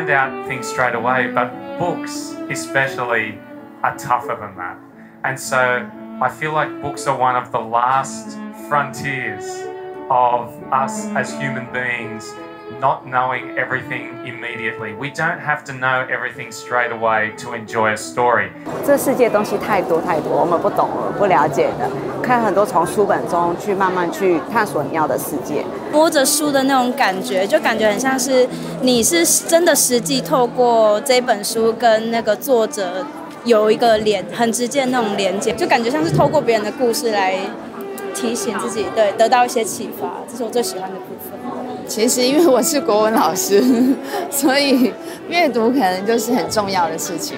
find out things straight away, but books, especially, are tougher than that. And so I feel like books are one of the last frontiers of us as human beings not knowing everything immediately. We don't have to know everything straight away to enjoy a story. 这世界东西太多太多，我们不懂了、不了解的，看很多从书本中去慢慢去探索你要的世界。摸着书的那种感觉，就感觉很像是你是真的实际透过这本书跟那个作者有一个连很直接的那种连接，就感觉像是透过别人的故事来提醒自己，对，得到一些启发。这是我最喜欢的部分。其实因为我是国文老师，所以阅读可能就是很重要的事情。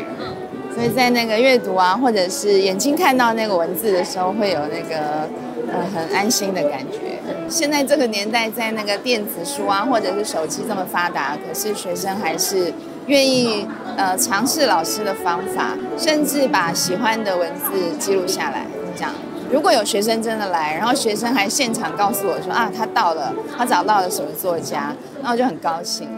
所以在那个阅读啊，或者是眼睛看到那个文字的时候，会有那个呃很安心的感觉。现在这个年代，在那个电子书啊，或者是手机这么发达，可是学生还是愿意呃尝试老师的方法，甚至把喜欢的文字记录下来，这样。如果有学生真的来，然后学生还现场告诉我说啊，他到了，他找到了什么作家，那我就很高兴。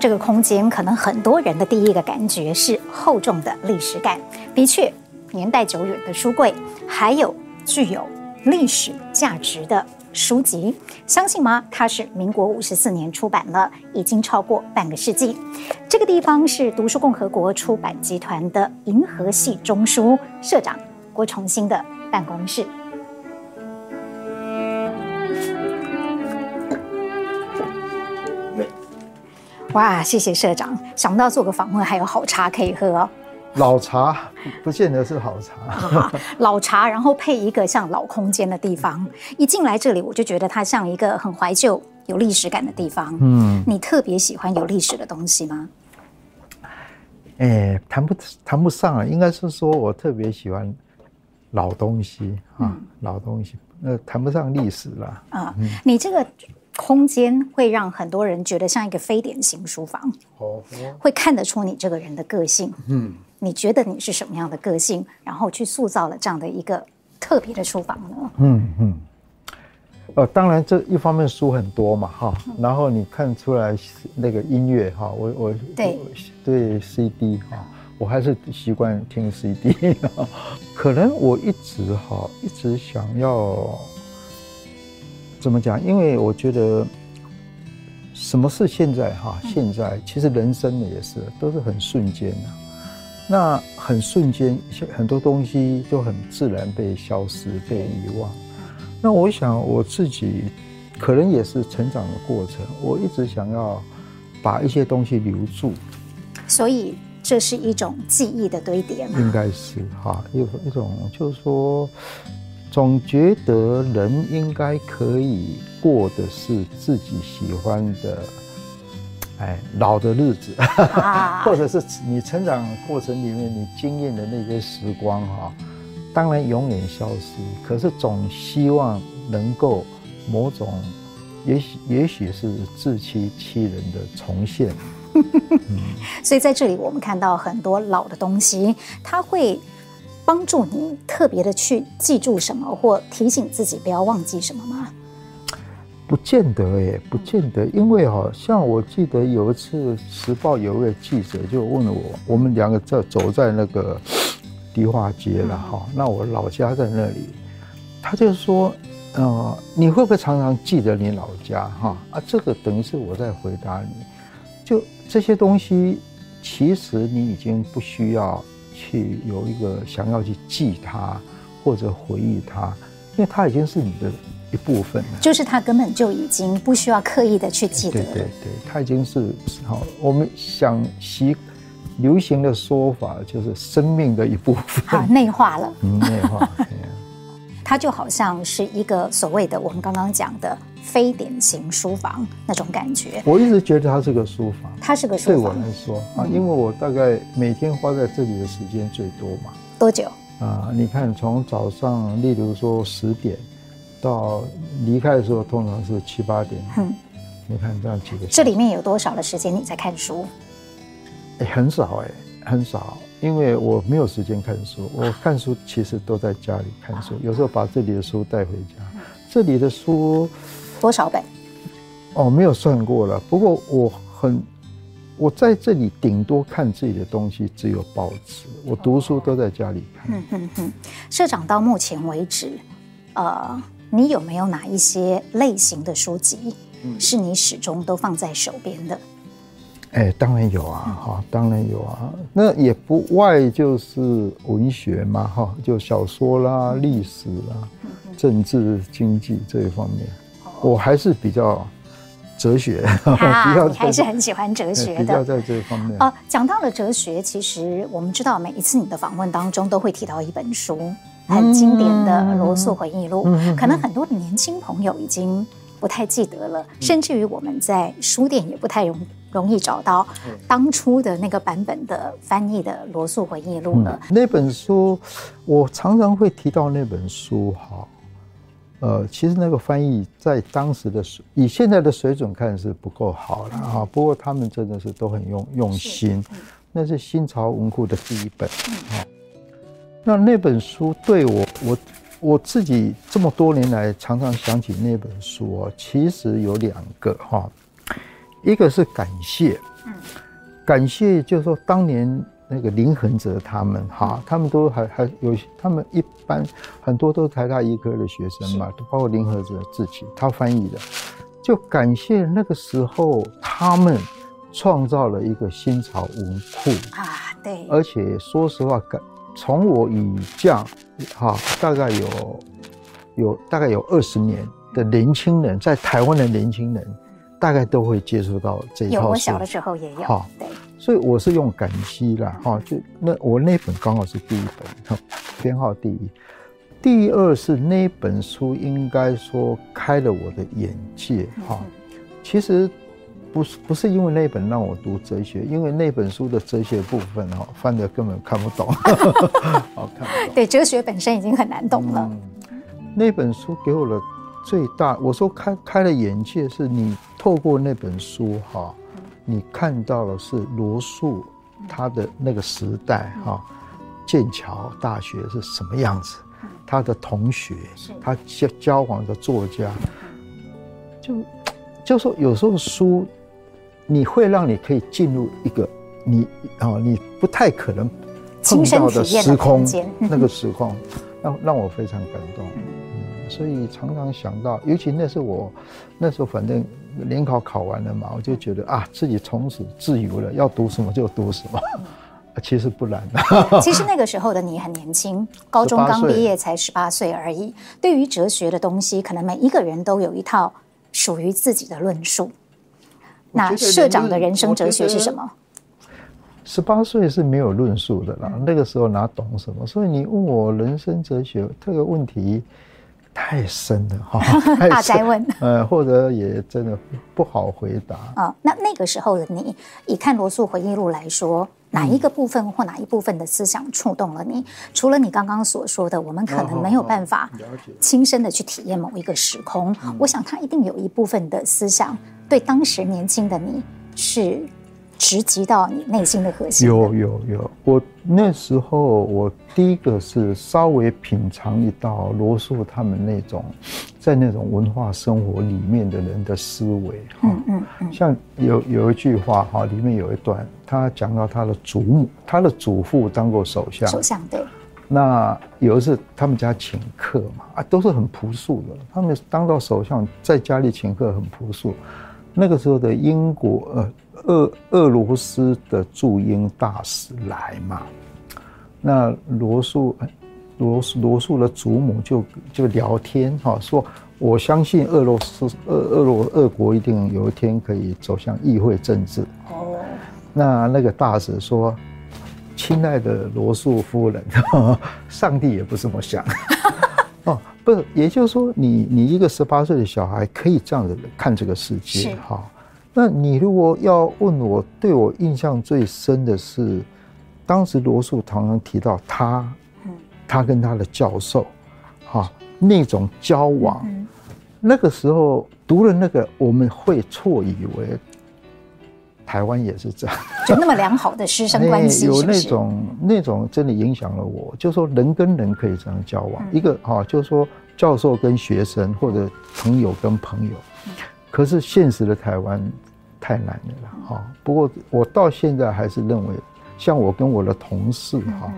这个空间，可能很多人的第一个感觉是厚重的历史感。的确，年代久远的书柜，还有具有历史价值的书籍，相信吗？它是民国五十四年出版了，已经超过半个世纪。这个地方是读书共和国出版集团的银河系中书社长郭重兴的办公室。哇，谢谢社长！想不到做个访问还有好茶可以喝哦。老茶不见得是好茶，老茶，然后配一个像老空间的地方，一进来这里我就觉得它像一个很怀旧、有历史感的地方。嗯，你特别喜欢有历史的东西吗？哎，谈不谈不上啊，应该是说我特别喜欢老东西啊，嗯、老东西，那谈不上历史了。啊，嗯、你这个。空间会让很多人觉得像一个非典型书房，哦，会看得出你这个人的个性。嗯，你觉得你是什么样的个性，然后去塑造了这样的一个特别的书房呢？嗯嗯，呃，当然这一方面书很多嘛，哈，然后你看出来那个音乐哈，我我对对 CD 哈，我还是习惯听 CD，可能我一直哈一直想要。怎么讲？因为我觉得，什么是现在哈？现在其实人生也是都是很瞬间的，那很瞬间，很多东西就很自然被消失、被遗忘。那我想我自己可能也是成长的过程，我一直想要把一些东西留住。所以这是一种记忆的堆叠吗？应该是哈，一一种就是说。总觉得人应该可以过的是自己喜欢的，哎，老的日子，或者是你成长过程里面你经验的那些时光哈，当然永远消失，可是总希望能够某种，也许也许是自欺欺人的重现。所以在这里我们看到很多老的东西，它会。帮助你特别的去记住什么，或提醒自己不要忘记什么吗？不见得耶，不见得，因为好像我记得有一次《时报》有一位记者就问了我，我们两个在走在那个迪化街了哈，那我老家在那里，他就说，呃，你会不会常常记得你老家哈？啊，这个等于是我在回答你，就这些东西，其实你已经不需要。去有一个想要去记它或者回忆它，因为它已经是你的一部分了。就是它根本就已经不需要刻意的去记得。对对对，它已经是好。我们想习流行的说法就是生命的一部分。好，内化了。嗯，内化。它就好像是一个所谓的我们刚刚讲的非典型书房那种感觉。我一直觉得它是个书房，它是个书房。对我来说啊，因为我大概每天花在这里的时间最多嘛。多久？啊，你看从早上，例如说十点到离开的时候，通常是七八点。嗯，你看这样几个。这里面有多少的时间你在看书？哎，很少哎，很少，因为我没有时间看书。我看书其实都在家里看书，有时候把这里的书带回家。这里的书多少本？哦，没有算过了。不过我很。我在这里顶多看自己的东西，只有报纸。我读书都在家里看。嗯哼哼。社长到目前为止，呃，你有没有哪一些类型的书籍，是你始终都放在手边的？哎、欸，当然有啊，哈，当然有啊。那也不外就是文学嘛，哈，就小说啦、历史啦、政治、经济这一方面，我还是比较。哲学，啊，你还是很喜欢哲学的。比较在这一方面。哦，讲到了哲学，其实我们知道，每一次你的访问当中都会提到一本书，很经典的《罗素回忆录》。可能很多的年轻朋友已经不太记得了，甚至于我们在书店也不太容容易找到当初的那个版本的翻译的《罗素回忆录》了。那本书，我常常会提到那本书，哈。呃，其实那个翻译在当时的水，以现在的水准看是不够好了啊。不过他们真的是都很用用心，那是新潮文库的第一本啊。那那本书对我，我我自己这么多年来常常想起那本书啊，其实有两个哈，一个是感谢，嗯。感谢就是说当年。那个林恒哲他们哈，他们都还还有，他们一般很多都是台大医科的学生嘛，都包括林恒哲自己，他翻译的，就感谢那个时候他们创造了一个新潮文库。啊，对，而且说实话，感从我以降哈，大概有有大概有二十年的年轻人，在台湾的年轻人，大概都会接触到这一套我小的时候也有，好，对。所以我是用感激啦，哈，就那我那本刚好是第一本，编号第一。第二是那本书应该说开了我的眼界，哈。其实不是不是因为那本让我读哲学，因为那本书的哲学部分哈翻的根本看不懂，好看。对，哲学本身已经很难懂了。嗯，那本书给我的最大，我说开开了眼界，是你透过那本书哈。你看到的是罗素，他的那个时代哈，剑桥大学是什么样子？他的同学，他交交往的作家，就就说有时候书，你会让你可以进入一个你啊，你不太可能碰到的时空，那个时空让让我非常感动。嗯，所以常常想到，尤其那是我那时候反正。联考考完了嘛，我就觉得啊，自己从此自由了，要读什么就读什么。其实不然的。其实那个时候的你很年轻，高中刚毕业才十八岁而已。对于哲学的东西，可能每一个人都有一套属于自己的论述。那社长的人生哲学是什么？十八岁是没有论述的啦，那个时候哪懂什么？所以你问我人生哲学这个问题。太深了哈，大哉问，呃，或者也真的不好回答啊、哦。那那个时候的你，以看罗素回忆录来说，哪一个部分或哪一部分的思想触动了你？除了你刚刚所说的，我们可能没有办法亲身的去体验某一个时空，我想他一定有一部分的思想，对当时年轻的你是。直击到你内心的核心的。有有有，我那时候我第一个是稍微品尝一道罗素他们那种，在那种文化生活里面的人的思维哈。嗯嗯嗯。像有有一句话哈，里面有一段，他讲到他的祖母，他的祖父当过首相。首相对。那有一次他们家请客嘛，啊，都是很朴素的。他们当到首相，在家里请客很朴素。那个时候的英国呃。俄俄罗斯的驻英大使来嘛，那罗素罗罗素的祖母就就聊天哈，说我相信俄罗斯俄俄罗俄国一定有一天可以走向议会政治。哦，那那个大使说：“亲爱的罗素夫人，上帝也不这么想。”哦，不是，也就是说你，你你一个十八岁的小孩可以这样子看这个世界哈。那你如果要问我，对我印象最深的是，当时罗素常常提到他，他跟他的教授，哈，那种交往，嗯、那个时候读了那个，我们会错以为台湾也是这样，就那么良好的师生关系，有那种那种真的影响了我，就是说人跟人可以这样交往，嗯、一个哈，就是说教授跟学生或者朋友跟朋友，嗯、可是现实的台湾太难了哈。不过我到现在还是认为。像我跟我的同事哈，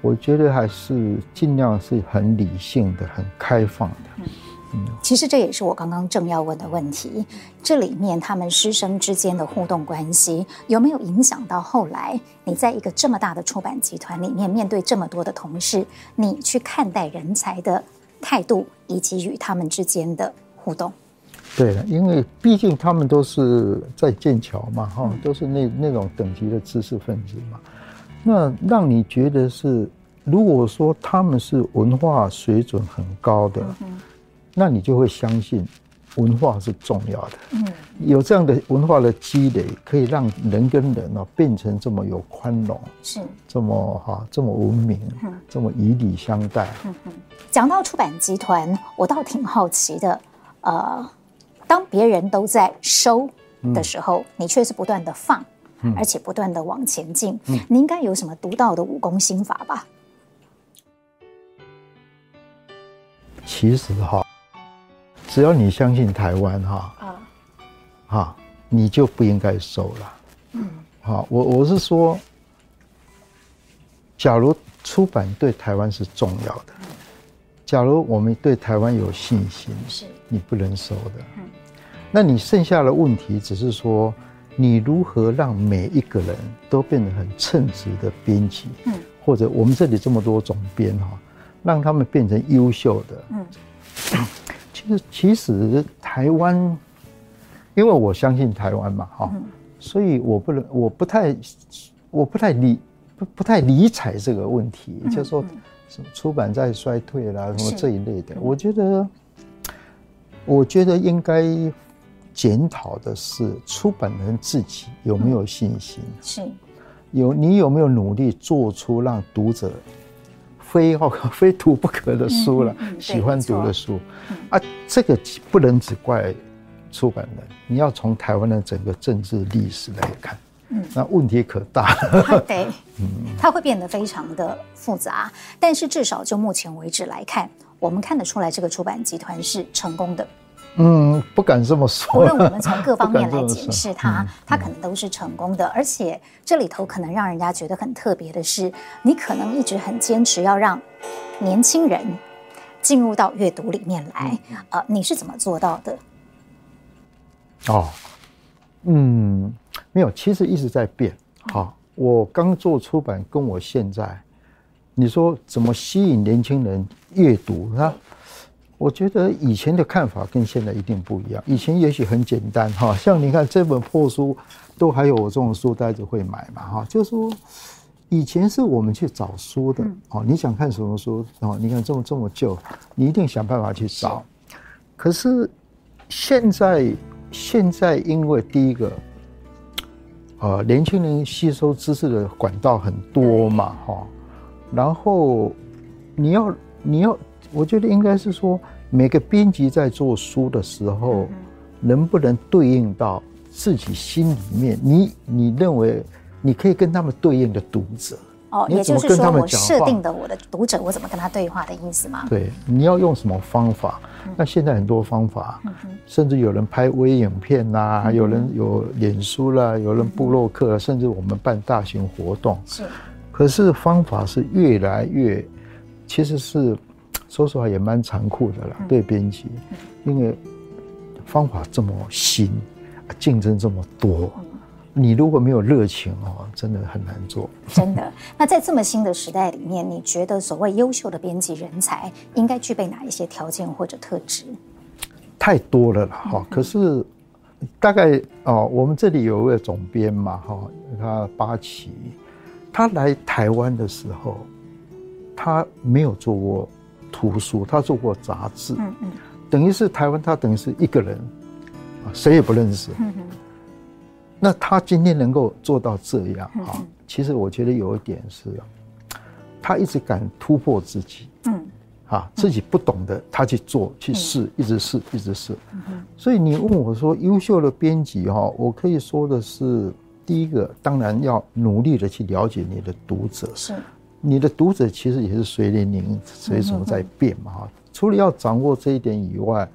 我觉得还是尽量是很理性的、很开放的。嗯，其实这也是我刚刚正要问的问题。这里面他们师生之间的互动关系，有没有影响到后来你在一个这么大的出版集团里面，面对这么多的同事，你去看待人才的态度，以及与他们之间的互动？对了，因为毕竟他们都是在剑桥嘛，哈，都是那那种等级的知识分子嘛。那让你觉得是，如果说他们是文化水准很高的，那你就会相信文化是重要的。嗯，有这样的文化的积累，可以让人跟人呢变成这么有宽容，是这么哈这么文明，这么以礼相待。嗯嗯。讲到出版集团，我倒挺好奇的，呃。当别人都在收的时候，嗯、你却是不断的放，嗯、而且不断的往前进。嗯、你应该有什么独到的武功心法吧？其实哈，只要你相信台湾哈，啊，哈，你就不应该收了。嗯，好，我我是说，假如出版对台湾是重要的，假如我们对台湾有信心，是你不能收的。嗯那你剩下的问题只是说，你如何让每一个人都变得很称职的编辑，嗯，或者我们这里这么多总编哈，让他们变成优秀的，嗯，其实其实台湾，因为我相信台湾嘛，哈，所以我不能，我不太，我不太理不不太理睬这个问题，就是说什么出版在衰退啦，什么这一类的，我觉得，我觉得应该。检讨的是出版人自己有没有信心，是。有你有没有努力做出让读者非要 非读不可的书了，喜欢读的书。啊，这个不能只怪出版人，你要从台湾的整个政治历史来看，嗯，那问题可大。了，对，嗯，它会变得非常的复杂，但是至少就目前为止来看，我们看得出来这个出版集团是成功的。嗯，不敢这么说。无论我们从各 方面来解释它，它可能都是成功的。而且这里头可能让人家觉得很特别的是，你可能一直很坚持要让年轻人进入到阅读里面来。呃，你是怎么做到的？哦，嗯，没有，其实一直在变。好，我刚做出版，跟我现在，你说怎么吸引年轻人阅读啊？我觉得以前的看法跟现在一定不一样。以前也许很简单哈，像你看这本破书，都还有我这种书呆子会买嘛哈。就是说，以前是我们去找书的哦。你想看什么书哦？你看这么这么旧，你一定想办法去找。可是现在现在因为第一个，呃，年轻人吸收知识的管道很多嘛哈。然后你要你要。我觉得应该是说，每个编辑在做书的时候，能不能对应到自己心里面，你你认为你可以跟他们对应的读者？哦，也就是说，我设定的我的读者，我怎么跟他对话的意思吗？对，你要用什么方法？那现在很多方法，甚至有人拍微影片啦，有人有脸书啦，有人部落客，甚至我们办大型活动。是，可是方法是越来越，其实是。说实话也蛮残酷的了，对编辑，因为方法这么新，竞争这么多，你如果没有热情哦，真的很难做。真的。那在这么新的时代里面，你觉得所谓优秀的编辑人才应该具备哪一些条件或者特质？太多了了哈。可是大概哦，我们这里有一位总编嘛哈，他八旗，他来台湾的时候，他没有做过。图书，他做过杂志，嗯嗯，等于是台湾，他等于是一个人，啊，谁也不认识。嗯，那他今天能够做到这样啊，其实我觉得有一点是，他一直敢突破自己，嗯，啊，自己不懂的他去做去试，一直试一直试。所以你问我说，优秀的编辑哈，我可以说的是，第一个当然要努力的去了解你的读者，是，你的读者其实也是随年龄随什么在变嘛哈。除了要掌握这一点以外，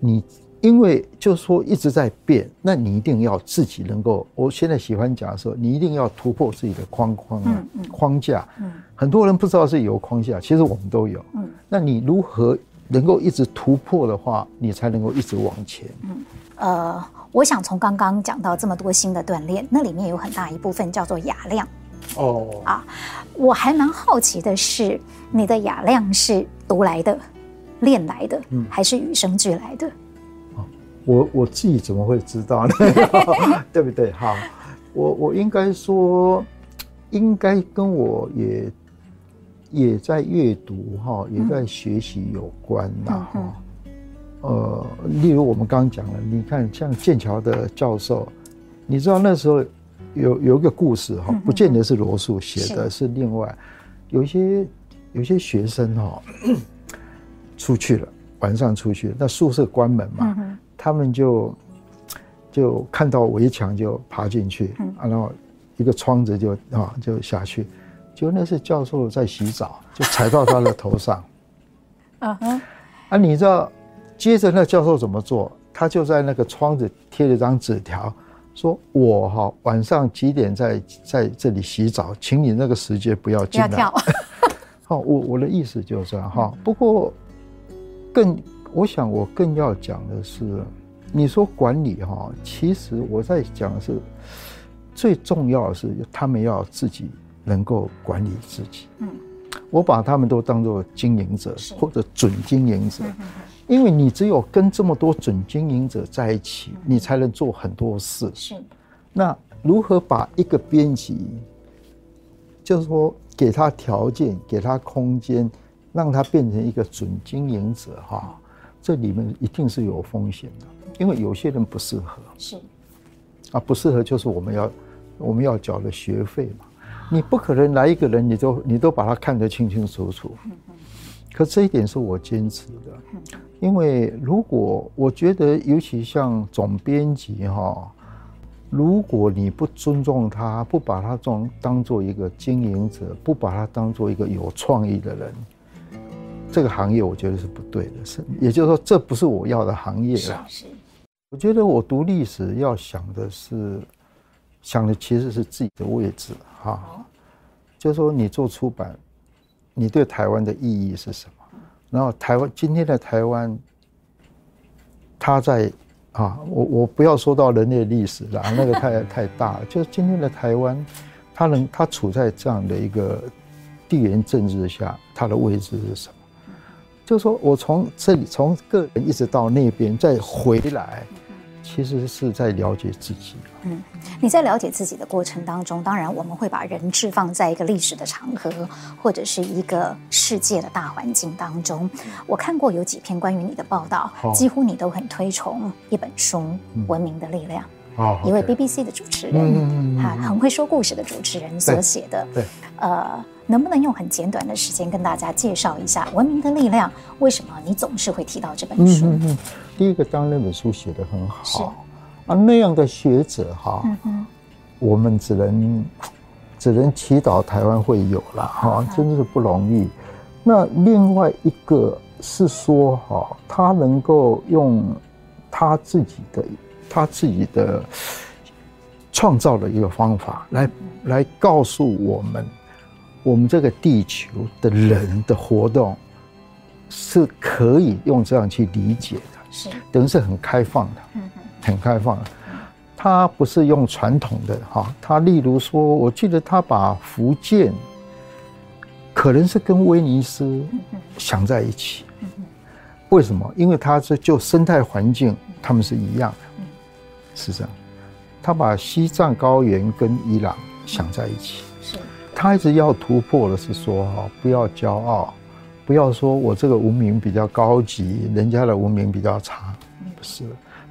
你。因为就是说一直在变，那你一定要自己能够。我现在喜欢讲说，你一定要突破自己的框框框架。很多人不知道是有框架，其实我们都有。那你如何能够一直突破的话，你才能够一直往前。嗯呃，我想从刚刚讲到这么多新的锻炼，那里面有很大一部分叫做雅量。哦。啊，我还蛮好奇的是，你的雅量是读来的、练来的，还是与生俱来的？我我自己怎么会知道呢？对不对？哈，我我应该说，应该跟我也也在阅读哈，也在学习有关呐哈。呃，例如我们刚刚讲了，你看像剑桥的教授，你知道那时候有有一个故事哈，不见得是罗素写的，是另外有一些有些学生哈 出去了，晚上出去，那宿舍关门嘛。他们就就看到围墙就爬进去，然后一个窗子就啊就下去，就那是教授在洗澡，就踩到他的头上。啊啊！你知道，接着那教授怎么做？他就在那个窗子贴了张纸条，说我哈晚上几点在在这里洗澡，请你那个时间不要进来。好，我我的意思就是这样哈。不过更。我想，我更要讲的是，你说管理哈，其实我在讲的是最重要的是，他们要自己能够管理自己。嗯，我把他们都当做经营者或者准经营者，因为你只有跟这么多准经营者在一起，你才能做很多事。是，那如何把一个编辑，就是说给他条件，给他空间，让他变成一个准经营者哈？这里面一定是有风险的，因为有些人不适合，是，啊，不适合就是我们要我们要缴的学费嘛，你不可能来一个人你都你都把他看得清清楚楚，可这一点是我坚持的，因为如果我觉得尤其像总编辑哈，如果你不尊重他，不把他当当做一个经营者，不把他当做一个有创意的人。这个行业我觉得是不对的，是也就是说，这不是我要的行业了。是，我觉得我读历史要想的是，想的其实是自己的位置哈。就是说，你做出版，你对台湾的意义是什么？然后台湾今天的台湾，它在啊，我我不要说到人类历史了，那个太 太大了。就是今天的台湾，它能它处在这样的一个地缘政治下，它的位置是什么？就是说我从这里从个人一直到那边再回来，其实是在了解自己。嗯，你在了解自己的过程当中，当然我们会把人置放在一个历史的长河，或者是一个世界的大环境当中。我看过有几篇关于你的报道，几乎你都很推崇一本书《文明的力量》。哦，一位 BBC 的主持人，他很会说故事的主持人所写的。对，呃。能不能用很简短的时间跟大家介绍一下《文明的力量》？为什么你总是会提到这本书？嗯嗯，第一个，当然那本书写得很好，是啊，那样的学者哈，我们只能只能祈祷台湾会有了哈，真的是不容易。那另外一个是说哈，他能够用他自己的他自己的创造的一个方法来来告诉我们。我们这个地球的人的活动是可以用这样去理解的，是等于是很开放的，嗯，很开放的。他不是用传统的哈，他例如说，我记得他把福建可能是跟威尼斯想在一起，为什么？因为他是就生态环境，他们是一样的，是这样。他把西藏高原跟伊朗想在一起。他一直要突破的是说哈，不要骄傲，不要说我这个文明比较高级，人家的文明比较差，不是。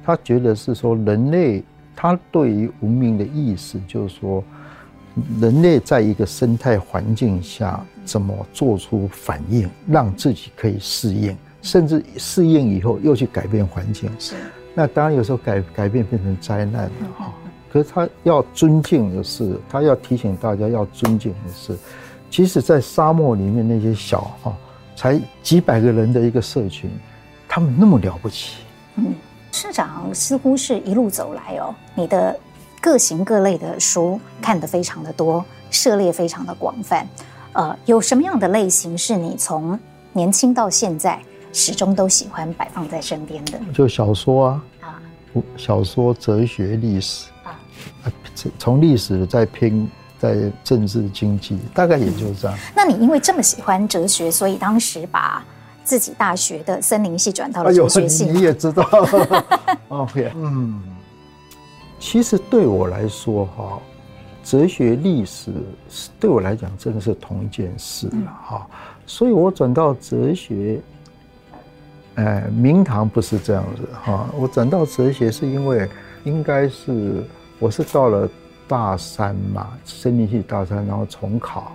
他觉得是说人类，他对于文明的意思就是说，人类在一个生态环境下怎么做出反应，让自己可以适应，甚至适应以后又去改变环境。是。那当然有时候改改变变成灾难了哈。可是他要尊敬的是，他要提醒大家要尊敬的是，即使，在沙漠里面那些小哈，才几百个人的一个社群，他们那么了不起。嗯，社长似乎是一路走来哦，你的。各行各类的书看得非常的多，涉猎非常的广泛。呃，有什么样的类型是你从年轻到现在始终都喜欢摆放在身边的？就小说啊，啊，小说、哲学、历史啊，从历史再拼在政治经济，大概也就是这样。那你因为这么喜欢哲学，所以当时把自己大学的森林系转到了哲学系，哎，你也知道。OK，嗯。其实对我来说，哈，哲学历史对我来讲真的是同一件事了，哈。所以我转到哲学，呃，明堂不是这样子，哈。我转到哲学是因为，应该是我是到了大三嘛，森林系大三，然后重考，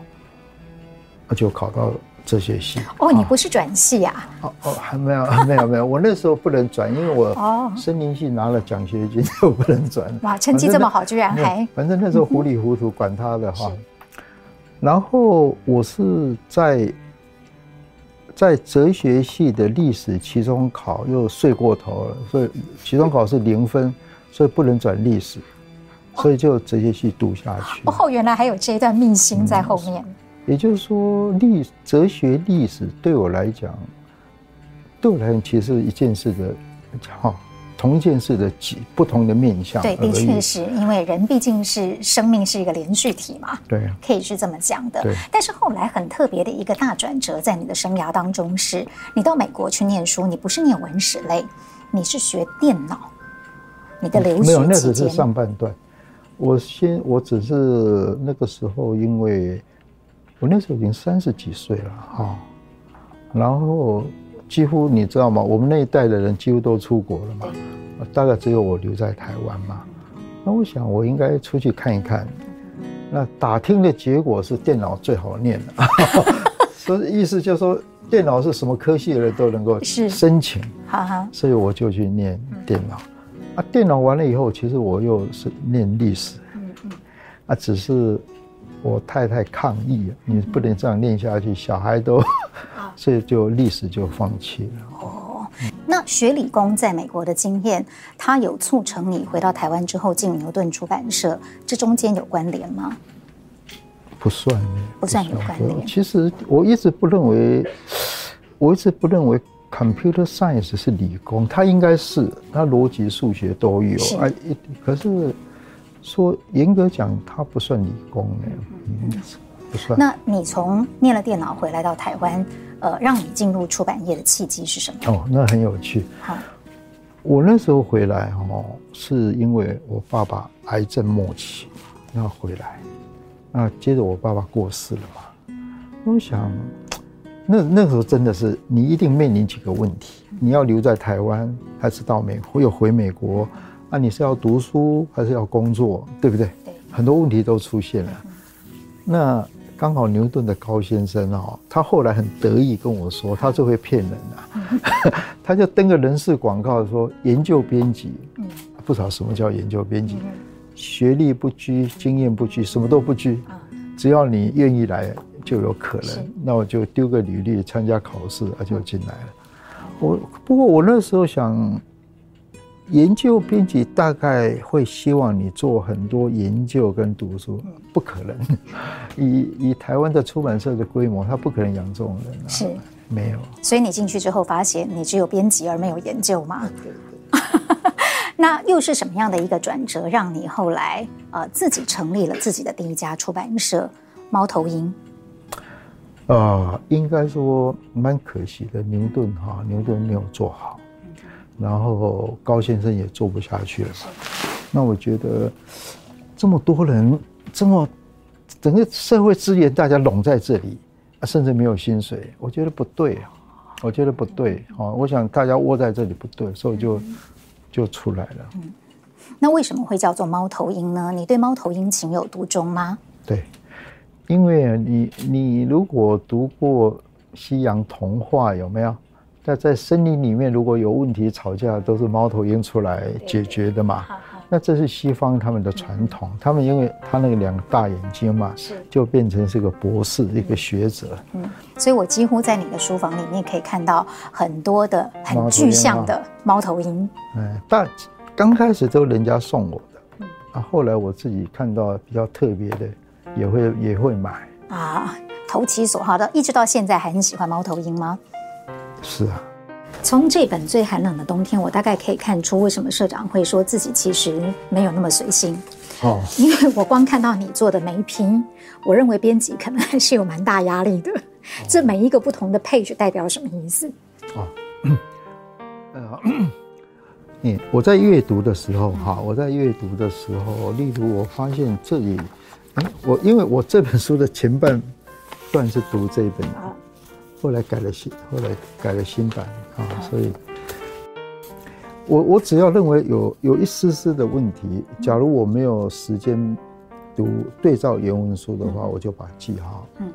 就考到。哲学系哦，你不是转系呀？哦哦，还没有，没有，没有。我那时候不能转，因为我哦，森林系拿了奖学金，我不能转。哇，成绩这么好，居然还……反正那时候糊里糊涂，管他的哈。然后我是在在哲学系的历史期中考又睡过头了，所以期中考是零分，所以不能转历史，所以就直接去读下去。哦，原来还有这一段秘辛在后面。也就是说，历哲学历史对我来讲，对我来讲其实是一件事的，哈，同一件事的几不同的面向。对，的确是因为人毕竟是生命是一个连续体嘛。对，可以是这么讲的。但是后来很特别的一个大转折，在你的生涯当中是，你到美国去念书，你不是念文史类，你是学电脑。你的留学期间。没有，那只是上半段。我先，我只是那个时候因为。我那时候已经三十几岁了哈，然后几乎你知道吗？我们那一代的人几乎都出国了嘛，大概只有我留在台湾嘛。那我想我应该出去看一看。那打听的结果是电脑最好念的，所以意思就是说电脑是什么科系的人都能够申请，所以我就去念电脑。啊，电脑完了以后，其实我又是念历史，嗯嗯啊，只是。我太太抗议，你不能这样念下去，小孩都，所以就历史就放弃了。哦，那学理工在美国的经验，它有促成你回到台湾之后进牛顿出版社，这中间有关联吗？不算，不算有关联。其实我一直不认为，我一直不认为 computer science 是理工，它应该是，它逻辑、数学都有。哎，可是。说严格讲，它不算理工的，嗯，不算。那你从念了电脑回来到台湾，呃，让你进入出版业的契机是什么？哦，那很有趣。好，我那时候回来哦，是因为我爸爸癌症末期，要回来，那接着我爸爸过世了嘛。我想，那那个时候真的是你一定面临几个问题：你要留在台湾，还是到美国，又回美国？那、啊、你是要读书还是要工作，对不对？对，很多问题都出现了。那刚好牛顿的高先生哦，他后来很得意跟我说，他就会骗人啊，他就登个人事广告说研究编辑，不知道什么叫研究编辑，学历不拘，经验不拘，什么都不拘，只要你愿意来就有可能。那我就丢个履历参加考试，啊就进来了。我不过我那时候想。研究编辑大概会希望你做很多研究跟读书，不可能。以以台湾的出版社的规模，他不可能养这种人啊。是，没有。所以你进去之后发现，你只有编辑而没有研究吗？对对。那又是什么样的一个转折，让你后来呃自己成立了自己的第一家出版社——猫头鹰？啊、呃，应该说蛮可惜的，牛顿哈，牛顿没有做好。然后高先生也做不下去了嘛，那我觉得这么多人，这么整个社会资源大家拢在这里，啊甚至没有薪水，我觉得不对啊，我觉得不对啊，我想大家窝在这里不对，所以就就出来了。嗯，那为什么会叫做猫头鹰呢？你对猫头鹰情有独钟吗？对，因为你你如果读过西洋童话，有没有？那在森林里面，如果有问题吵架，都是猫头鹰出来解决的嘛。那这是西方他们的传统，他们因为他那个两个大眼睛嘛，是就变成是个博士，一个学者。嗯，所以我几乎在你的书房里面可以看到很多的很具象的猫头鹰。嗯，但刚开始都人家送我的，啊，后来我自己看到比较特别的，也会也会买。啊，投其所好的，一直到现在还很喜欢猫头鹰吗？是啊。从这本最寒冷的冬天，我大概可以看出为什么社长会说自己其实没有那么随心。哦，因为我光看到你做的每一篇，我认为编辑可能还是有蛮大压力的。这每一个不同的 page 代表什么意思？哦，呃，嗯，我在阅读的时候，哈，我在阅读的时候，例如我发现这里，我因为我这本书的前半段是读这一本。后来改了新，后来改了新版啊，所以，我我只要认为有有一丝丝的问题，假如我没有时间读对照原文书的话，我就把记号，嗯，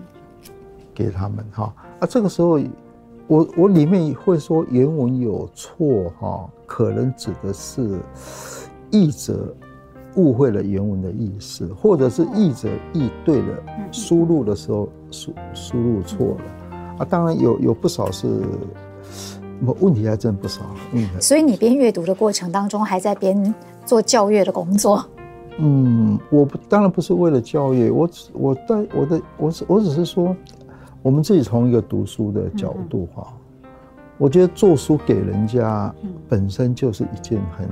给他们哈。啊，这个时候，我我里面会说原文有错哈，可能指的是译者误会了原文的意思，或者是译者译对了，输入的时候输输入错了。啊，当然有有不少是，问题还真不少。嗯，所以你边阅读的过程当中，还在边做教阅的工作。嗯，我不当然不是为了教育，我只我在我的我只我只是说，我们自己从一个读书的角度哈，嗯、我觉得做书给人家本身就是一件很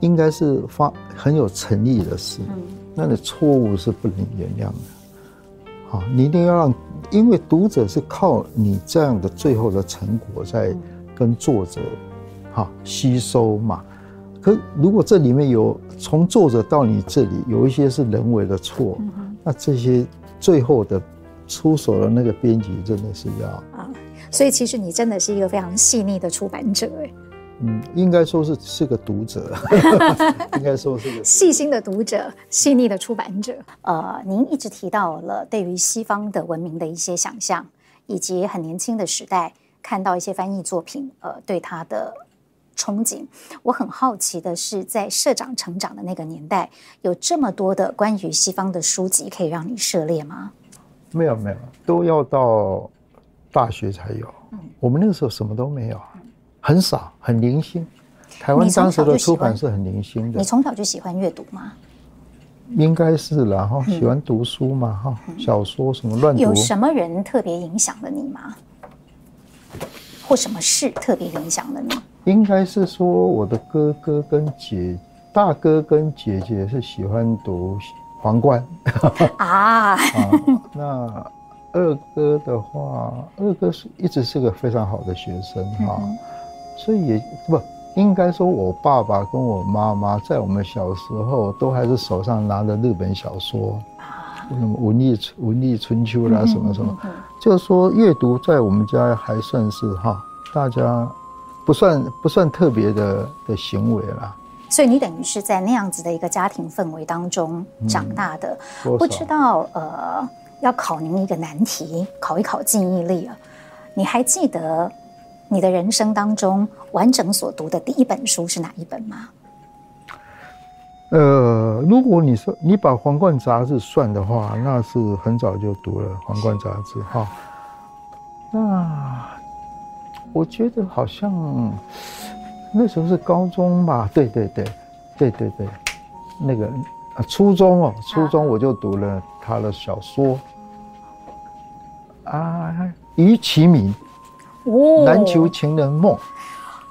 应该是发很有诚意的事。嗯，那你错误是不能原谅的。好，你一定要让。因为读者是靠你这样的最后的成果在跟作者，哈吸收嘛。可如果这里面有从作者到你这里有一些是人为的错，那这些最后的出手的那个编辑真的是要啊。所以其实你真的是一个非常细腻的出版者哎。嗯，应该说是是个读者，应该说是个细心的读者，细腻的出版者。呃，您一直提到了对于西方的文明的一些想象，以及很年轻的时代看到一些翻译作品，呃，对他的憧憬。我很好奇的是，在社长成长的那个年代，有这么多的关于西方的书籍可以让你涉猎吗？没有，没有，都要到大学才有。嗯，我们那个时候什么都没有。很少，很零星。台湾当时的出版是很零星的。你从小就喜欢阅读吗？应该是啦，哈，喜欢读书嘛，哈，小说什么乱读。有什么人特别影响了你吗？或什么事特别影响了你？应该是说我的哥哥跟姐，大哥跟姐姐是喜欢读皇冠。啊，那二哥的话，二哥是一直是个非常好的学生哈。所以也不应该说，我爸爸跟我妈妈在我们小时候都还是手上拿着日本小说，什么文艺文艺春秋啦，什么什么，就是说阅读在我们家还算是哈，大家不算不算特别的的行为啦。所以你等于是在那样子的一个家庭氛围当中长大的，不知道呃，要考您一个难题，考一考记忆力啊，你还记得？你的人生当中完整所读的第一本书是哪一本吗？呃，如果你说你把《皇冠》杂志算的话，那是很早就读了《皇冠》杂志哈。那我觉得好像那时候是高中吧？对对对，对对对，那个啊，初中哦，初中我就读了他的小说啊，《于其名》。篮球情人梦，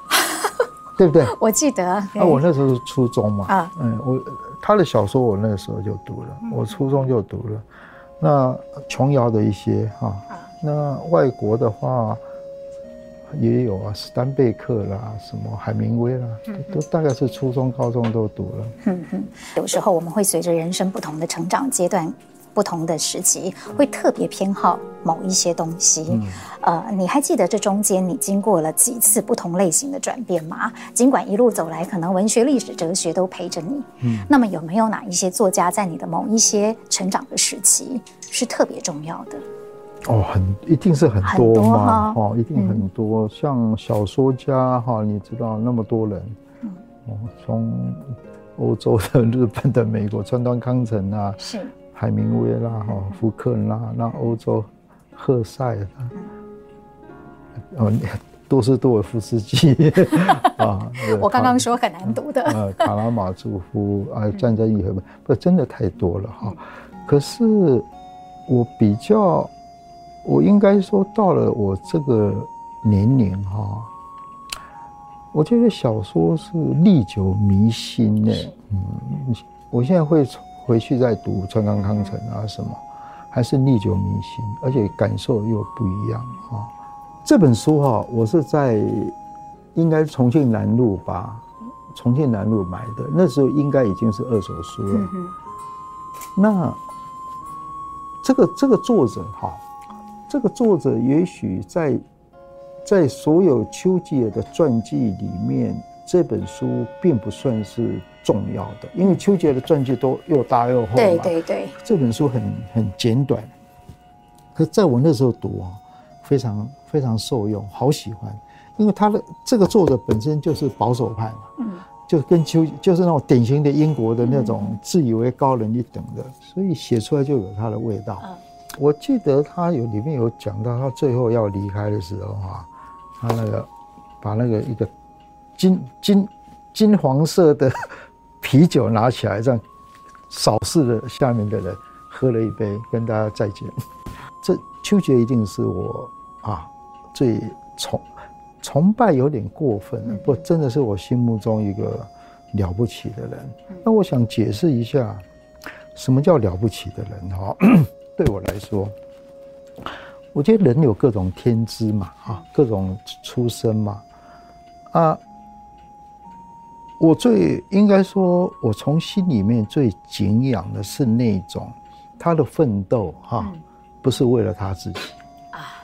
对不对？我记得。啊，我那时候是初中嘛。啊，嗯，我他的小说我那个时候就读了，我初中就读了。那琼瑶的一些哈，那外国的话也有啊，史丹贝克啦，什么海明威啦，都大概是初中、高中都读了。嗯嗯。有时候我们会随着人生不同的成长阶段。不同的时期，会特别偏好某一些东西。嗯、呃，你还记得这中间你经过了几次不同类型的转变吗？尽管一路走来，可能文学、历史、哲学都陪着你。嗯，那么有没有哪一些作家在你的某一些成长的时期是特别重要的？哦，很一定是很多嘛，多哦，一定很多。嗯、像小说家哈，你知道那么多人，嗯、哦，从欧洲的、日本的、美国，川端康成啊，是海明威啦，哈、哦，福克纳，那欧洲赫塞啦，哦，多斯多尔夫斯基 啊，我刚刚说很难读的，呃，卡拉马佐夫 啊，战争与和平，不，真的太多了哈。可是我比较。我应该说，到了我这个年龄哈，我觉得小说是历久弥新的。嗯，我现在会回去再读川端康成啊什么，还是历久弥新，而且感受又不一样哈。这本书哈，我是在应该重庆南路吧，重庆南路买的，那时候应该已经是二手书了。那这个这个作者哈。这个作者也许在在所有丘吉尔的传记里面，这本书并不算是重要的，因为丘吉尔的传记都又大又厚嘛。对对对，这本书很很简短，可是在我那时候读啊，非常非常受用，好喜欢，因为他的这个作者本身就是保守派嘛，嗯，就跟丘就是那种典型的英国的那种自以为高人一等的，所以写出来就有他的味道。我记得他有里面有讲到，他最后要离开的时候啊，他那个把那个一个金金金黄色的啤酒拿起来，这样扫视了下面的人，喝了一杯，跟大家再见。这丘吉尔一定是我啊最崇崇拜，有点过分了，不，真的是我心目中一个了不起的人。那我想解释一下，什么叫了不起的人哈？对我来说，我觉得人有各种天资嘛，啊，各种出身嘛，啊，我最应该说，我从心里面最敬仰的是那种他的奋斗，哈，不是为了他自己啊，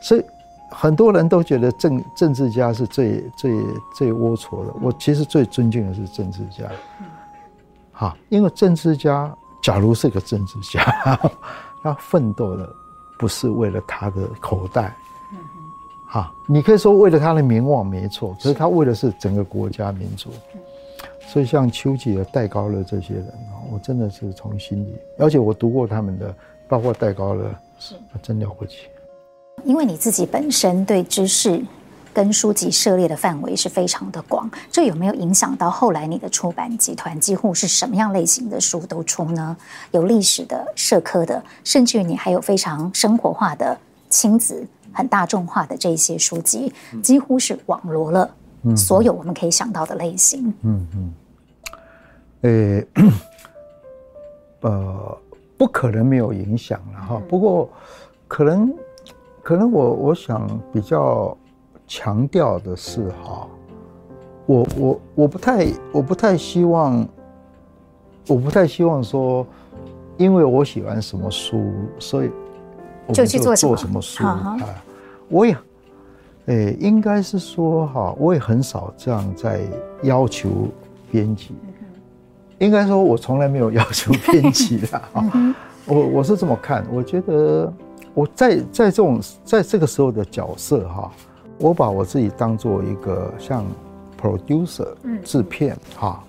所以很多人都觉得政政治家是最最最龌龊的，我其实最尊敬的是政治家，哈，因为政治家。假如是个政治家，他奋斗的不是为了他的口袋，哈，你可以说为了他的名望没错，可是他为的是整个国家民族。所以像丘吉尔、戴高乐这些人啊，我真的是从心里，而且我读过他们的，包括戴高乐，是真了不起。因为你自己本身对知识。跟书籍涉猎的范围是非常的广，这有没有影响到后来你的出版集团几乎是什么样类型的书都出呢？有历史的、社科的，甚至于你还有非常生活化的、亲子、很大众化的这些书籍，几乎是网罗了所有我们可以想到的类型。嗯嗯。诶、嗯，呃，不可能没有影响了哈。不过，可能，可能我我想比较。强调的是哈，我我我不太我不太希望，我不太希望说，因为我喜欢什么书，所以我就去做什么书啊。我也，诶，应该是说哈，我也很少这样在要求编辑。应该说，我从来没有要求编辑的 哈。我我是这么看，我觉得我在在这种在这个时候的角色哈。我把我自己当做一个像 producer 制片哈，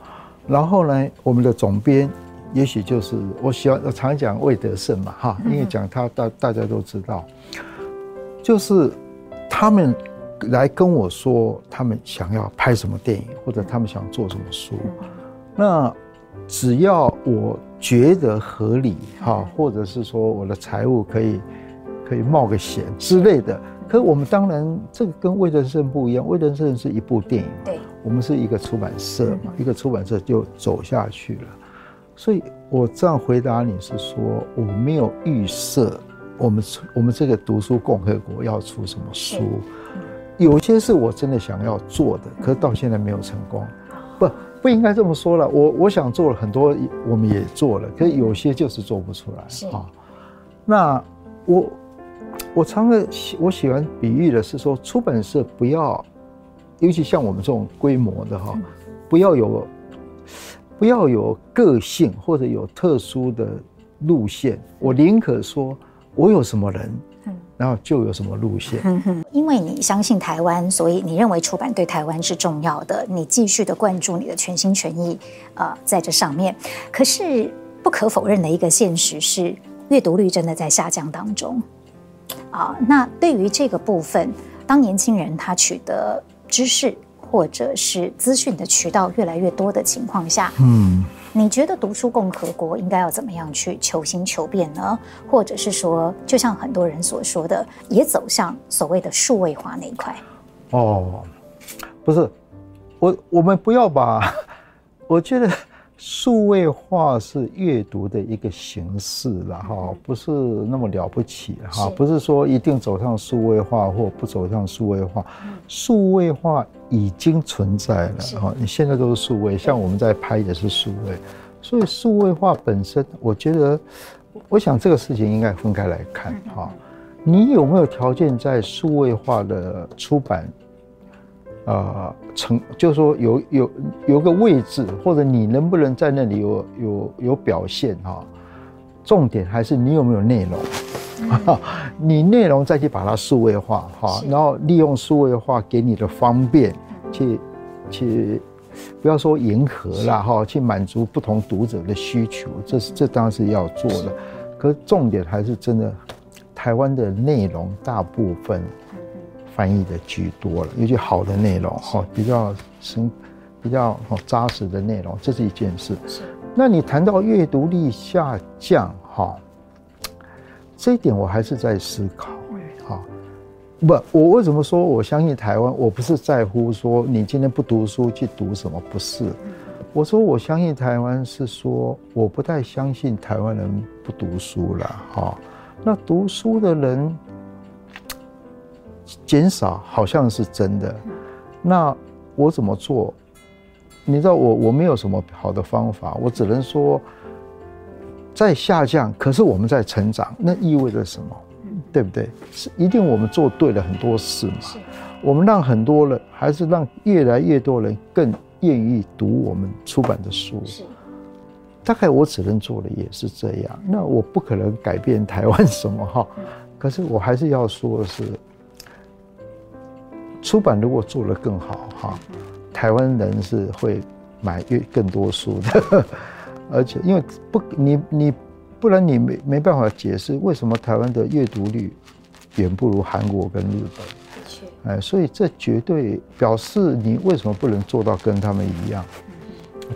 然后呢，我们的总编也许就是我喜欢我常讲魏德胜嘛哈，因为讲他大大家都知道，就是他们来跟我说他们想要拍什么电影或者他们想做什么书，那只要我觉得合理哈，或者是说我的财务可以可以冒个险之类的。可我们当然，这个跟魏德圣不一样。魏德圣是一部电影，对，我们是一个出版社嘛，一个出版社就走下去了。所以我这样回答你是说，我没有预设我们出我们这个读书共和国要出什么书。有些是我真的想要做的，可是到现在没有成功。不，不不应该这么说了。我我想做了很多，我们也做了，可是有些就是做不出来。是啊，那我我常常我喜欢比喻的是说，出版社不要，尤其像我们这种规模的哈，不要有不要有个性或者有特殊的路线。我宁可说，我有什么人。然后就有什么路线？因为你相信台湾，所以你认为出版对台湾是重要的，你继续的灌注你的全心全意，呃，在这上面。可是不可否认的一个现实是，阅读率真的在下降当中。啊、呃，那对于这个部分，当年轻人他取得知识或者是资讯的渠道越来越多的情况下，嗯。你觉得读书共和国应该要怎么样去求新求变呢？或者是说，就像很多人所说的，也走向所谓的数位化那一块？哦，不是，我我们不要把，我觉得数位化是阅读的一个形式了哈，不是那么了不起哈，不是说一定走向数位化或不走向数位化，数位化。已经存在了哈，你现在都是数位，像我们在拍也是数位，所以数位化本身，我觉得，我想这个事情应该分开来看哈。你有没有条件在数位化的出版，呃，成就是说有有有个位置，或者你能不能在那里有有有表现哈？重点还是你有没有内容。你内容再去把它数位化哈，然后利用数位化给你的方便，去去不要说迎合了哈，去满足不同读者的需求，这是这当然是要做的。可是重点还是真的，台湾的内容大部分翻译的居多了，尤其好的内容哈，比较深、比较扎实的内容，这是一件事。那你谈到阅读力下降哈？这一点我还是在思考，哈，不，我为什么说我相信台湾？我不是在乎说你今天不读书去读什么，不是。我说我相信台湾是说我不太相信台湾人不读书了，哈。那读书的人减少好像是真的，那我怎么做？你知道我我没有什么好的方法，我只能说。在下降，可是我们在成长，那意味着什么？对不对？是一定我们做对了很多事嘛？我们让很多人，还是让越来越多人更愿意读我们出版的书。是，大概我只能做的也是这样。那我不可能改变台湾什么哈？可是我还是要说的是，出版如果做得更好哈，台湾人是会买越更多书的。而且，因为不，你你，不然你没没办法解释为什么台湾的阅读率远不如韩国跟日本。哎，所以这绝对表示你为什么不能做到跟他们一样？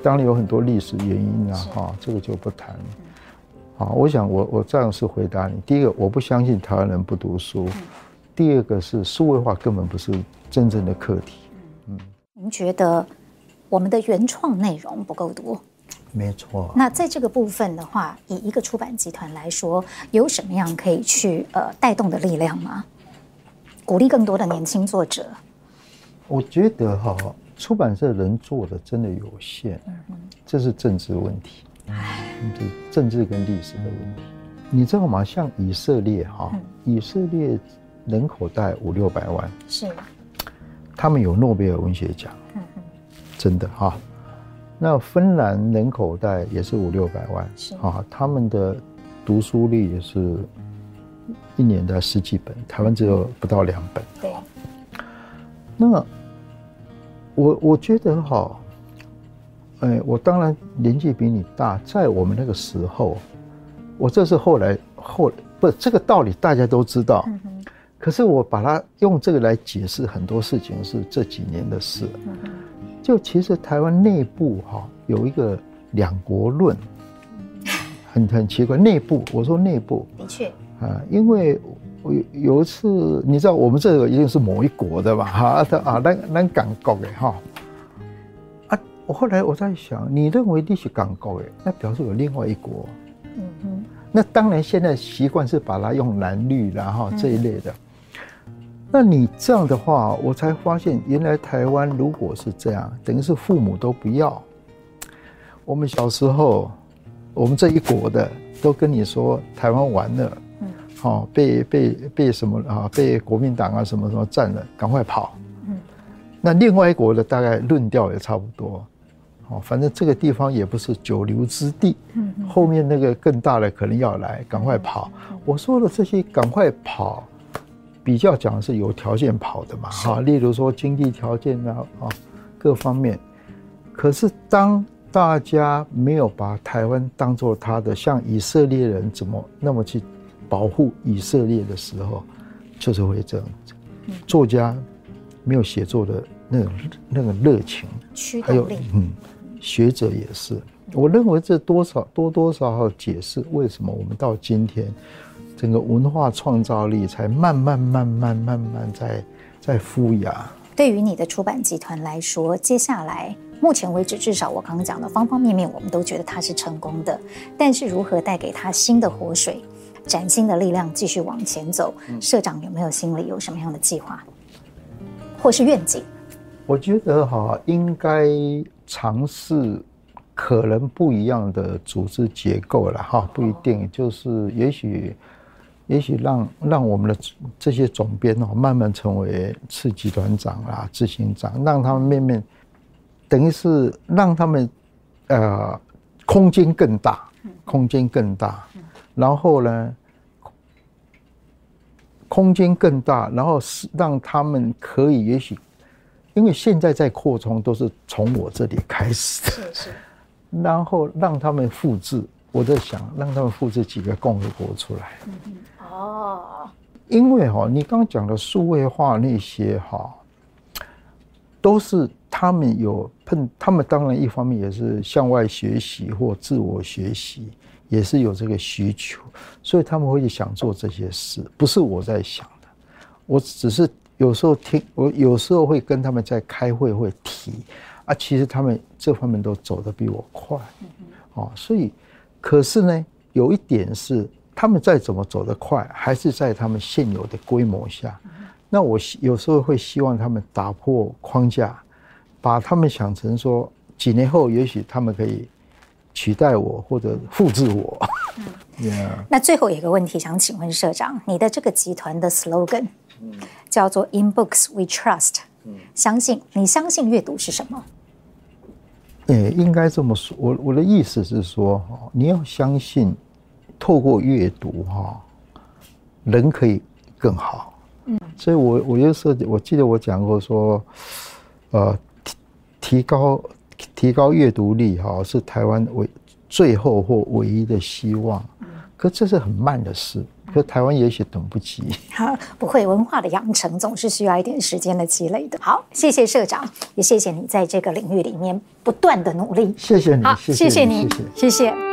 当然有很多历史原因啊，哈，这个就不谈。好，我想我我这样是回答你：第一个，我不相信台湾人不读书；第二个是数位化根本不是真正的课题。嗯，您觉得我们的原创内容不够多？没错。那在这个部分的话，以一个出版集团来说，有什么样可以去呃带动的力量吗？鼓励更多的年轻作者。我觉得哈，出版社能做的真的有限，这是政治问题，这政治跟历史的问题。你知道吗？像以色列哈，以色列人口大概五六百万，是，他们有诺贝尔文学奖，真的哈。那芬兰人口大概也是五六百万，是。啊，他们的读书率也是一年的十几本，台湾只有不到两本。对。那我我觉得哈，哎，我当然年纪比你大，在我们那个时候，我这是后来后不这个道理大家都知道，可是我把它用这个来解释很多事情是这几年的事。嗯就其实台湾内部哈有一个两国论，很很奇怪。内部我说内部的确啊，因为我有一次你知道我们这个一定是某一国的吧哈？他啊，那那港国的哈啊，我后来我在想，你认为你是港国的，那表示有另外一国。嗯哼。那当然现在习惯是把它用蓝绿然后这一类的。那你这样的话，我才发现原来台湾如果是这样，等于是父母都不要，我们小时候，我们这一国的都跟你说台湾完了，嗯，好，被被被什么啊？被国民党啊什么什么占了，赶快跑。嗯，那另外一国的大概论调也差不多。哦，反正这个地方也不是久留之地，嗯，后面那个更大的可能要来，赶快跑。我说了这些赶快跑，比较讲是有条件跑的嘛，哈，例如说经济条件啊，啊，各方面。可是当大家没有把台湾当做他的，像以色列人怎么那么去保护以色列的时候，就是会这样子。作家没有写作的那种那个热情，还有嗯。学者也是，我认为这多少多多少少解释为什么我们到今天，整个文化创造力才慢慢慢慢慢慢在在复芽。对于你的出版集团来说，接下来目前为止，至少我刚刚讲的方方面面，我们都觉得它是成功的。但是如何带给他新的活水、崭新的力量，继续往前走？社长有没有心里有什么样的计划，或是愿景？我觉得哈，应该尝试可能不一样的组织结构了哈，不一定就是也许，也许让让我们的这些总编哦慢慢成为次集团长啊、执行长，让他们面面，等于是让他们呃空间更大，空间更大，然后呢，空间更大，然后是让他们可以也许。因为现在在扩充，都是从我这里开始的，是是，然后让他们复制。我在想，让他们复制几个共和国出来。嗯哦，因为哈，你刚讲的数位化那些哈，都是他们有碰，他们当然一方面也是向外学习或自我学习，也是有这个需求，所以他们会去想做这些事，不是我在想的，我只是。有时候听我有时候会跟他们在开会会提啊，其实他们这方面都走得比我快，哦，所以可是呢，有一点是他们再怎么走得快，还是在他们现有的规模下。那我有时候会希望他们打破框架，把他们想成说几年后也许他们可以取代我或者复制我。那最后有一个问题想请问社长，你的这个集团的 slogan？叫做 In Books We Trust，相信你相信阅读是什么？诶，应该这么说。我我的意思是说，你要相信，透过阅读哈，人可以更好。嗯，所以我我就设计，我记得我讲过说，呃，提提高提高阅读力哈，是台湾唯最后或唯一的希望。可这是很慢的事。可台湾也许等不及。好，不会，文化的养成总是需要一点时间的积累的。好，谢谢社长，也谢谢你在这个领域里面不断的努力。谢谢你，好，谢谢你。谢谢。